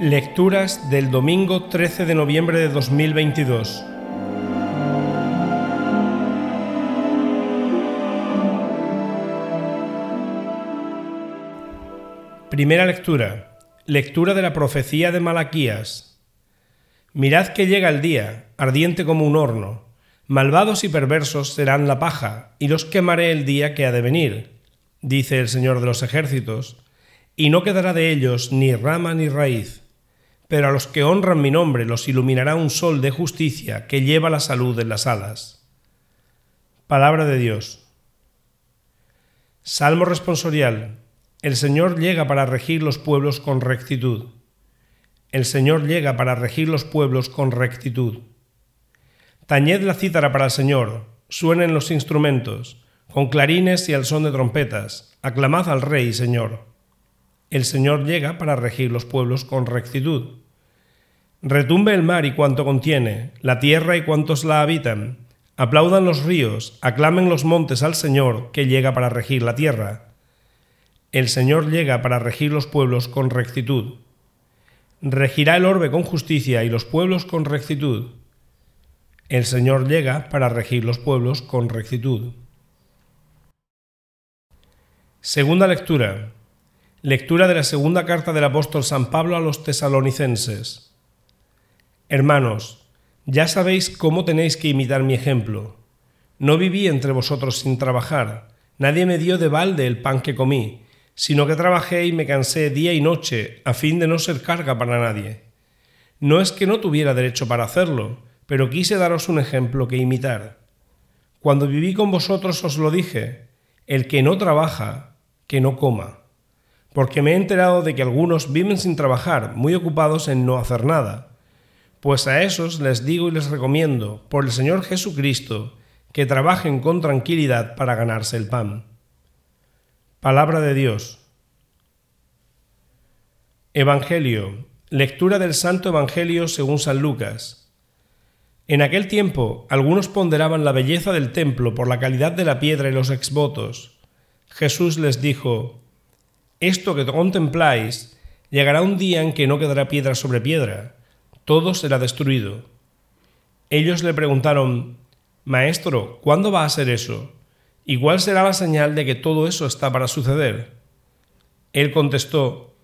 Lecturas del domingo 13 de noviembre de 2022. Primera lectura. Lectura de la profecía de Malaquías. Mirad que llega el día, ardiente como un horno. Malvados y perversos serán la paja, y los quemaré el día que ha de venir, dice el Señor de los ejércitos, y no quedará de ellos ni rama ni raíz pero a los que honran mi nombre los iluminará un sol de justicia que lleva la salud en las alas. Palabra de Dios. Salmo responsorial. El Señor llega para regir los pueblos con rectitud. El Señor llega para regir los pueblos con rectitud. Tañed la cítara para el Señor, suenen los instrumentos, con clarines y al son de trompetas, aclamad al Rey, Señor. El Señor llega para regir los pueblos con rectitud. Retumbe el mar y cuanto contiene, la tierra y cuantos la habitan. Aplaudan los ríos, aclamen los montes al Señor, que llega para regir la tierra. El Señor llega para regir los pueblos con rectitud. Regirá el orbe con justicia y los pueblos con rectitud. El Señor llega para regir los pueblos con rectitud. Segunda lectura. Lectura de la segunda carta del apóstol San Pablo a los tesalonicenses. Hermanos, ya sabéis cómo tenéis que imitar mi ejemplo. No viví entre vosotros sin trabajar, nadie me dio de balde el pan que comí, sino que trabajé y me cansé día y noche a fin de no ser carga para nadie. No es que no tuviera derecho para hacerlo, pero quise daros un ejemplo que imitar. Cuando viví con vosotros os lo dije, el que no trabaja, que no coma porque me he enterado de que algunos viven sin trabajar, muy ocupados en no hacer nada. Pues a esos les digo y les recomiendo, por el Señor Jesucristo, que trabajen con tranquilidad para ganarse el pan. Palabra de Dios. Evangelio. Lectura del Santo Evangelio según San Lucas. En aquel tiempo algunos ponderaban la belleza del templo por la calidad de la piedra y los exvotos. Jesús les dijo, esto que contempláis, llegará un día en que no quedará piedra sobre piedra, todo será destruido. Ellos le preguntaron, Maestro, ¿cuándo va a ser eso? ¿Y cuál será la señal de que todo eso está para suceder? Él contestó,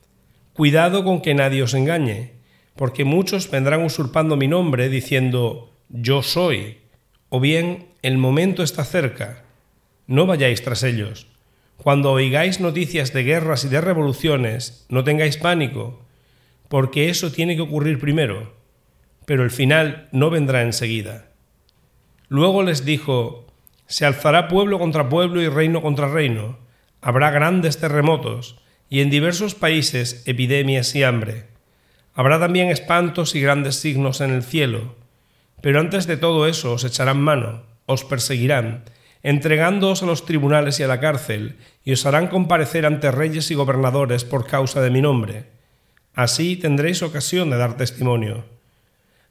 Cuidado con que nadie os engañe, porque muchos vendrán usurpando mi nombre diciendo, Yo soy, o bien, el momento está cerca. No vayáis tras ellos cuando oigáis noticias de guerras y de revoluciones, no tengáis pánico, porque eso tiene que ocurrir primero, pero el final no vendrá enseguida. Luego les dijo, se alzará pueblo contra pueblo y reino contra reino, habrá grandes terremotos, y en diversos países epidemias y hambre. Habrá también espantos y grandes signos en el cielo, pero antes de todo eso os echarán mano, os perseguirán, entregándoos a los tribunales y a la cárcel, y os harán comparecer ante reyes y gobernadores por causa de mi nombre. Así tendréis ocasión de dar testimonio.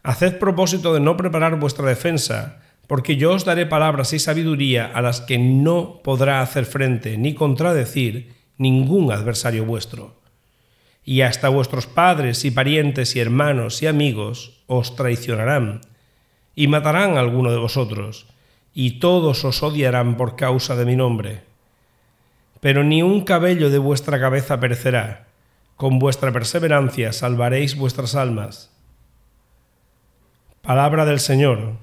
Haced propósito de no preparar vuestra defensa, porque yo os daré palabras y sabiduría a las que no podrá hacer frente ni contradecir ningún adversario vuestro. Y hasta vuestros padres y parientes y hermanos y amigos os traicionarán, y matarán a alguno de vosotros y todos os odiarán por causa de mi nombre. Pero ni un cabello de vuestra cabeza perecerá, con vuestra perseverancia salvaréis vuestras almas. Palabra del Señor.